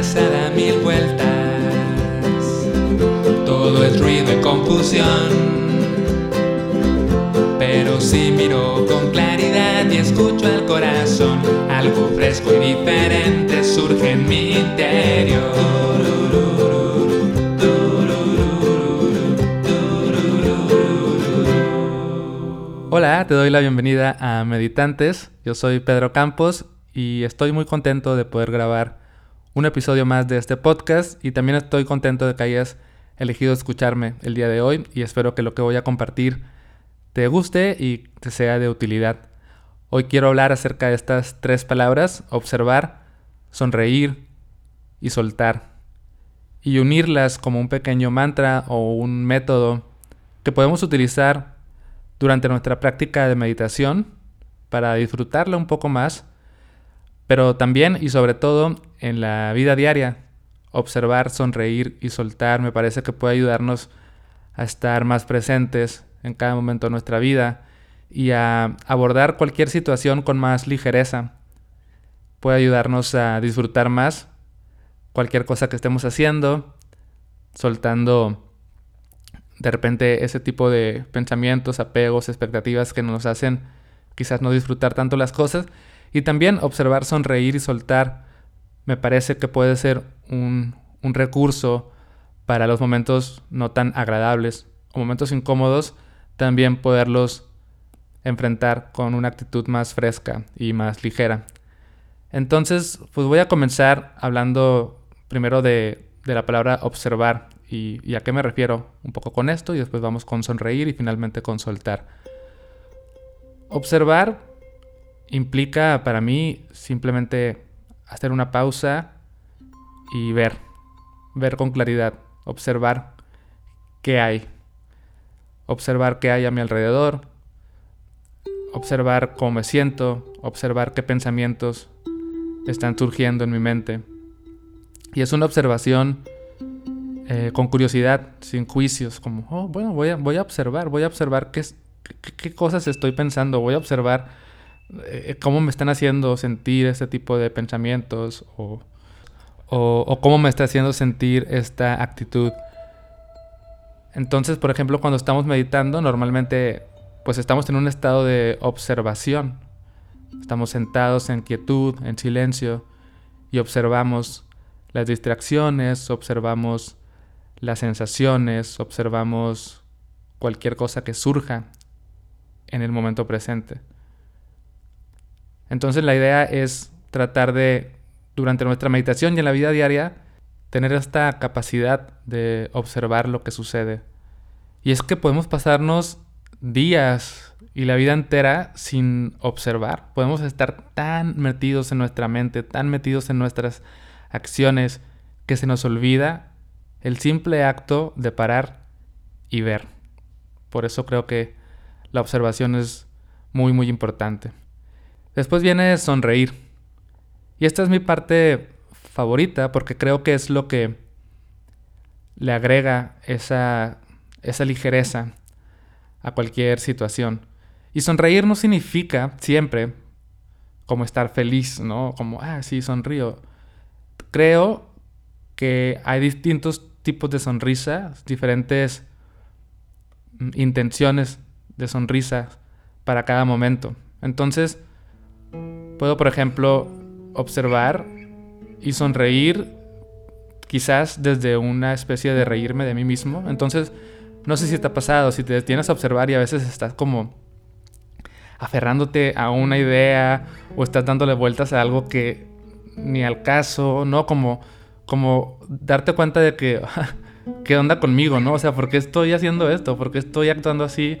cabeza da mil vueltas. Todo es ruido y confusión. Pero si miro con claridad y escucho al corazón, algo fresco y diferente surge en mi interior. Hola, te doy la bienvenida a Meditantes. Yo soy Pedro Campos y estoy muy contento de poder grabar un episodio más de este podcast y también estoy contento de que hayas elegido escucharme el día de hoy y espero que lo que voy a compartir te guste y te sea de utilidad. Hoy quiero hablar acerca de estas tres palabras, observar, sonreír y soltar, y unirlas como un pequeño mantra o un método que podemos utilizar durante nuestra práctica de meditación para disfrutarla un poco más, pero también y sobre todo en la vida diaria. Observar, sonreír y soltar me parece que puede ayudarnos a estar más presentes en cada momento de nuestra vida y a abordar cualquier situación con más ligereza. Puede ayudarnos a disfrutar más cualquier cosa que estemos haciendo, soltando de repente ese tipo de pensamientos, apegos, expectativas que nos hacen quizás no disfrutar tanto las cosas. Y también observar, sonreír y soltar me parece que puede ser un, un recurso para los momentos no tan agradables o momentos incómodos, también poderlos enfrentar con una actitud más fresca y más ligera. Entonces, pues voy a comenzar hablando primero de, de la palabra observar y, a qué me refiero un poco con esto y después vamos con sonreír y finalmente con soltar. Observar implica para mí simplemente hacer una pausa y ver, ver con claridad, observar qué hay, observar qué hay a mi alrededor, observar cómo me siento, observar qué pensamientos están surgiendo en mi mente. Y es una observación eh, con curiosidad, sin juicios, como, oh, bueno, voy a, voy a observar, voy a observar qué, qué, cosas estoy pensando, voy a observar eh, cómo me están haciendo sentir este tipo de pensamientos o, o, cómo me está haciendo sentir esta actitud. Entonces, por ejemplo, cuando estamos meditando, normalmente pues estamos en un estado de observación. Estamos sentados en quietud, en silencio, y observamos las distracciones, observamos las sensaciones, observamos cualquier cosa que surja en el momento presente. Entonces la idea es tratar de, durante nuestra meditación y en la vida diaria, tener esta capacidad de observar lo que sucede. Y es que podemos pasarnos días y la vida entera sin observar. Podemos estar tan metidos en nuestra mente, tan metidos en nuestras acciones, que se nos olvida el simple acto de parar y ver. Por eso creo que la observación es muy muy importante. Después viene sonreír. Y esta es mi parte favorita porque creo que es lo que le agrega esa, esa ligereza a cualquier situación. Y sonreír no significa siempre como estar feliz, ¿no? Como, ah, sí, sonrío. Creo que hay distintos tipos de sonrisa, diferentes mm, intenciones de sonrisa para cada momento. Entonces, puedo, por ejemplo, observar y sonreír quizás desde una especie de reírme de mí mismo. Entonces, no sé si te ha pasado, si te detienes a observar y a veces estás como aferrándote a una idea o estás dándole vueltas a algo que ni al caso, ¿no? Como como darte cuenta de que, ¿qué onda conmigo, no? O sea, ¿por qué estoy haciendo esto? ¿Por qué estoy actuando así?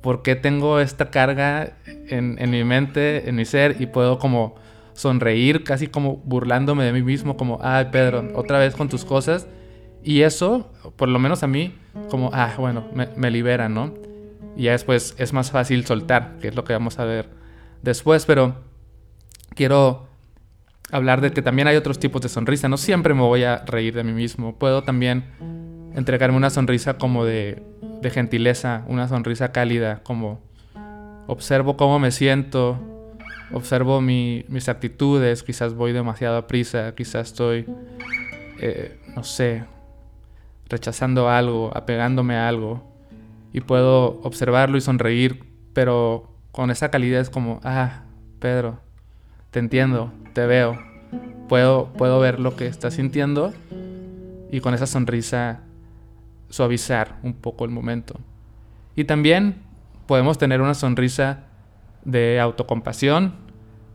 ¿Por qué tengo esta carga en, mi mente, en mi ser y puedo como sonreír, casi como burlándome de mí mismo, como, ay, Pedro, otra vez con tus cosas? Y eso, por lo menos a mí, como, ah, bueno, me, me libera, ¿no? Y ya después es más fácil soltar, que es lo que vamos a ver después, pero quiero hablar de que también hay otros tipos de sonrisa. No siempre me voy a reír de mí mismo. Puedo también entregarme una sonrisa como de, de gentileza, una sonrisa cálida, como observo cómo me siento, observo mis actitudes, quizás voy demasiado a prisa, quizás estoy eh, no sé, rechazando algo, apegándome a algo, y puedo observarlo y sonreír, pero con esa calidez como, ah, Pedro, te entiendo, te veo, puedo, puedo ver lo que estás sintiendo y con esa sonrisa suavizar un poco el momento. Y también podemos tener una sonrisa de autocompasión,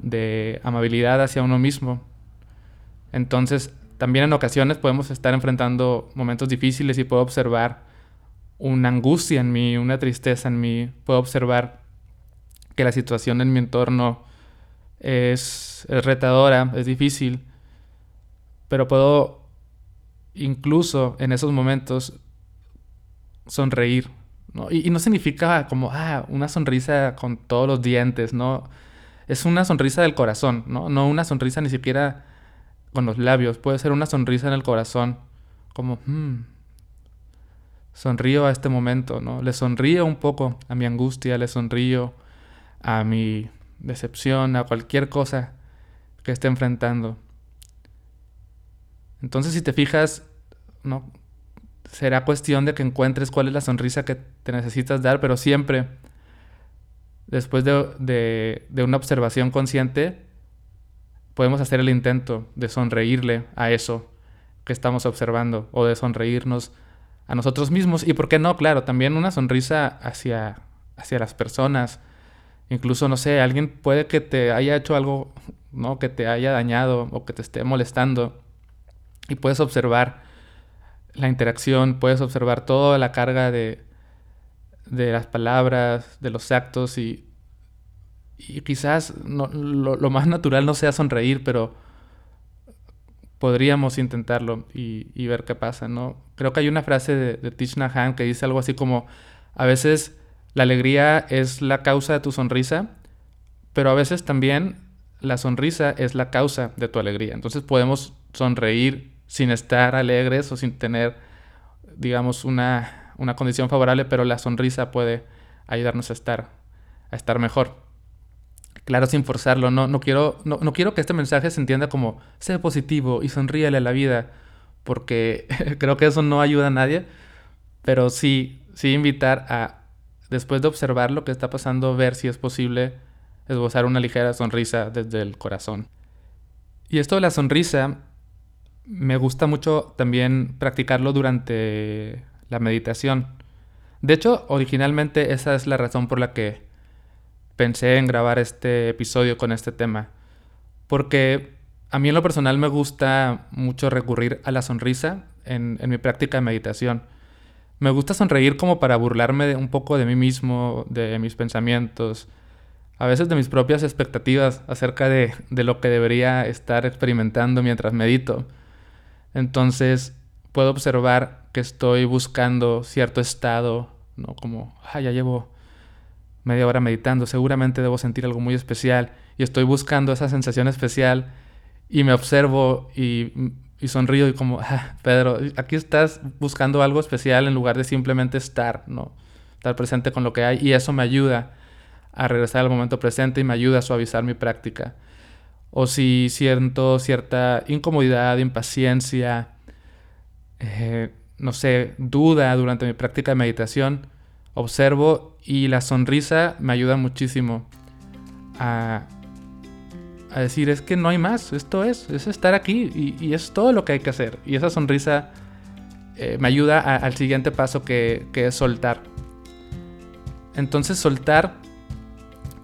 de amabilidad hacia uno mismo. Entonces, también en ocasiones podemos estar enfrentando momentos difíciles y puedo observar una angustia en mí, una tristeza en mí, puedo observar que la situación en mi entorno es, retadora, es difícil, pero puedo incluso en esos momentos sonreír. Y, y, no significa como, ah, una sonrisa con todos los dientes, ¿no? Es una sonrisa del corazón, ¿no? No una sonrisa ni siquiera con los labios, puede ser una sonrisa en el corazón, como, hmm, sonrío a este momento, ¿no? Le sonrío un poco a mi angustia, le sonrío a mi decepción, a cualquier cosa que esté enfrentando. Entonces, si te fijas, ¿no? Será cuestión de que encuentres cuál es la sonrisa que te necesitas dar, pero siempre, después de, de una observación consciente, podemos hacer el intento de sonreírle a eso que estamos observando o de sonreírnos a nosotros mismos. Y por qué no, claro, también una sonrisa hacia, hacia las personas. Incluso, no sé, alguien puede que te haya hecho algo, ¿no? Que te haya dañado o que te esté molestando. Y puedes observar la interacción, puedes observar toda la carga de, de las palabras, de los actos y y quizás lo, más natural no sea sonreír, pero podríamos intentarlo y, ver qué pasa, ¿no? Creo que hay una frase de, de Thich que dice algo así como, a veces la alegría es la causa de tu sonrisa, pero a veces también la sonrisa es la causa de tu alegría. Entonces podemos sonreír sin estar alegres o sin tener, digamos, una, una condición favorable, pero la sonrisa puede ayudarnos a estar, a estar mejor claro, sin forzarlo. No, no, quiero, no, no, quiero que este mensaje se entienda como sé positivo y sonríele a la vida, porque creo que eso no ayuda a nadie, pero sí, sí invitar a, después de observar lo que está pasando, ver si es posible esbozar una ligera sonrisa desde el corazón. Y esto de la sonrisa, me gusta mucho también practicarlo durante la meditación. De hecho, originalmente esa es la razón por la que pensé en grabar este episodio con este tema. Porque a mí en lo personal me gusta mucho recurrir a la sonrisa en, mi práctica de meditación. Me gusta sonreír como para burlarme un poco de mí mismo, de mis pensamientos, a veces de mis propias expectativas acerca de, de lo que debería estar experimentando mientras medito. Entonces puedo observar que estoy buscando cierto estado, ¿no? Como, ah, ya llevo media hora meditando, seguramente debo sentir algo muy especial y estoy buscando esa sensación especial y me observo y, sonrío y como, ah, Pedro, aquí estás buscando algo especial en lugar de simplemente estar, ¿no? Estar presente con lo que hay y eso me ayuda a regresar al momento presente y me ayuda a suavizar mi práctica. O si siento cierta incomodidad, impaciencia, eh, no sé, duda durante mi práctica de meditación, observo y la sonrisa me ayuda muchísimo a, decir es que no hay más, esto es, es estar aquí y, es todo lo que hay que hacer. Y esa sonrisa eh, me ayuda al siguiente paso que, que es soltar. Entonces soltar,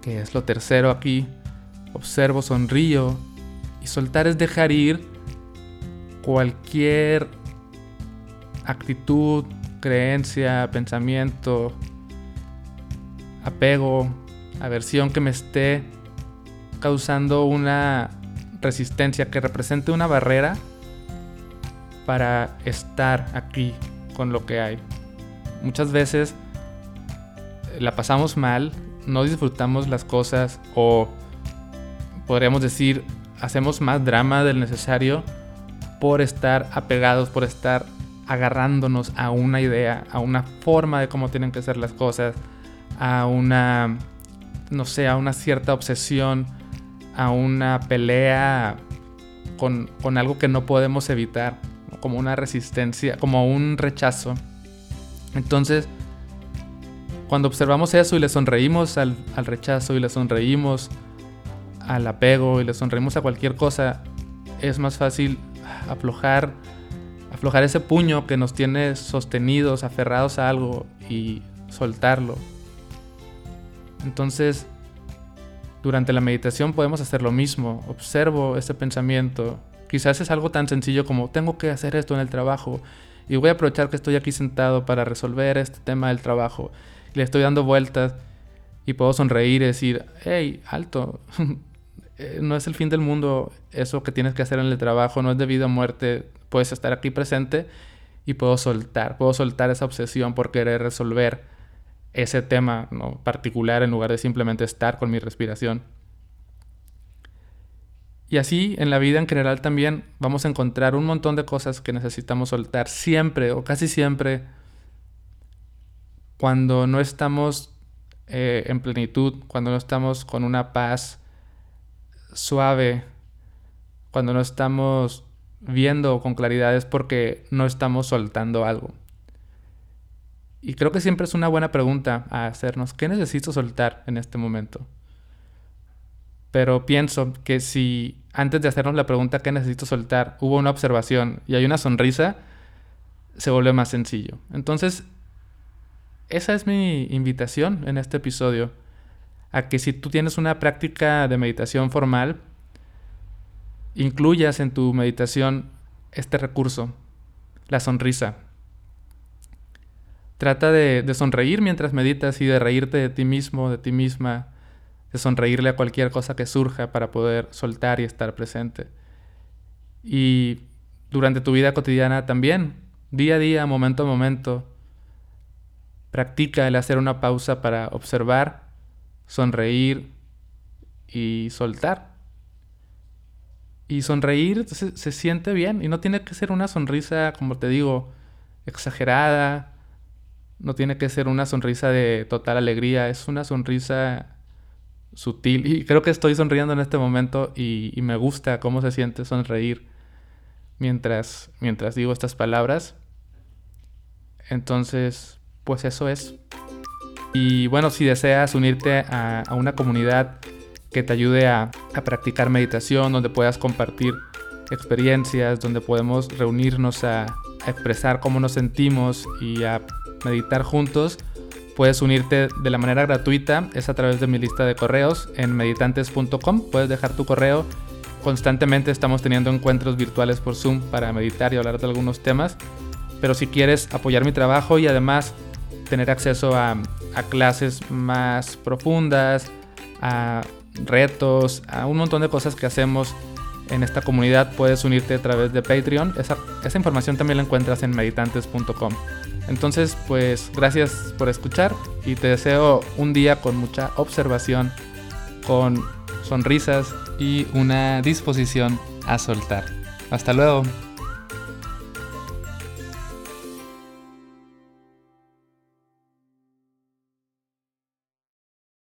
que es lo tercero aquí, observo, sonrío y soltar es dejar ir cualquier actitud, creencia, pensamiento, apego, aversión que me esté causando una resistencia, que represente una barrera para estar aquí con lo que hay. Muchas veces la pasamos mal, no disfrutamos las cosas o podríamos decir hacemos más drama del necesario por estar apegados, por estar agarrándonos a una idea, a una forma de cómo tienen que ser las cosas, a una, no sé, a una cierta obsesión, a una pelea con, algo que no podemos evitar. como una resistencia, como un rechazo. Entonces, cuando observamos eso y le sonreímos al, al rechazo y le sonreímos al apego y le sonreímos a cualquier cosa, es más fácil aflojar, aflojar ese puño que nos tiene sostenidos, aferrados a algo y soltarlo. Entonces, durante la meditación podemos hacer lo mismo. Observo ese pensamiento. Quizás es algo tan sencillo como tengo que hacer esto en el trabajo y voy a aprovechar que estoy aquí sentado para resolver este tema del trabajo. le estoy dando vueltas y puedo sonreír y decir, hey, alto, eh, no es el fin del mundo eso que tienes que hacer en el trabajo, no es debido a muerte, puedes estar aquí presente y puedo soltar, puedo soltar esa obsesión por querer resolver ese tema ¿no? particular en lugar de simplemente estar con mi respiración. Y así en la vida en general también vamos a encontrar un montón de cosas que necesitamos soltar siempre o casi siempre cuando no estamos eh, en plenitud, cuando no estamos con una paz suave, cuando no estamos viendo con claridad es porque no estamos soltando algo. Y creo que siempre es una buena pregunta a hacernos, ¿qué necesito soltar en este momento? Pero pienso que si antes de hacernos la pregunta ¿qué necesito soltar? hubo una observación y hay una sonrisa, se vuelve más sencillo. Entonces, esa es mi invitación en este episodio, a que si tú tienes una práctica de meditación formal, incluyas en tu meditación este recurso, la sonrisa. Trata de, sonreír mientras meditas y de reírte de ti mismo, de ti misma, de sonreírle a cualquier cosa que surja para poder soltar y estar presente. Y durante tu vida cotidiana también, día a día, momento a momento, practica el hacer una pausa para observar, sonreír y soltar. Y sonreír se, se, siente bien y no tiene que ser una sonrisa, como te digo, exagerada, no tiene que ser una sonrisa de total alegría, es una sonrisa sutil. Y creo que estoy sonriendo en este momento y, me gusta cómo se siente sonreír mientras, mientras digo estas palabras. Entonces, pues eso es. Y bueno, si deseas unirte a, una comunidad que te ayude a, practicar meditación, donde puedas compartir experiencias, donde podemos reunirnos a, a expresar cómo nos sentimos y a meditar juntos, puedes unirte de la manera gratuita, es a través de mi lista de correos. En meditantes.com, puedes dejar tu correo. Constantemente estamos teniendo encuentros virtuales por Zoom para meditar y hablar de algunos temas, pero si quieres apoyar mi trabajo y además tener acceso a, clases más profundas, a retos, a un montón de cosas que hacemos en esta comunidad, puedes unirte a través de Patreon. Esa, esa información también la encuentras en meditantes.com. Entonces, pues gracias por escuchar y te deseo un día con mucha observación, con sonrisas y una disposición a soltar. Hasta luego.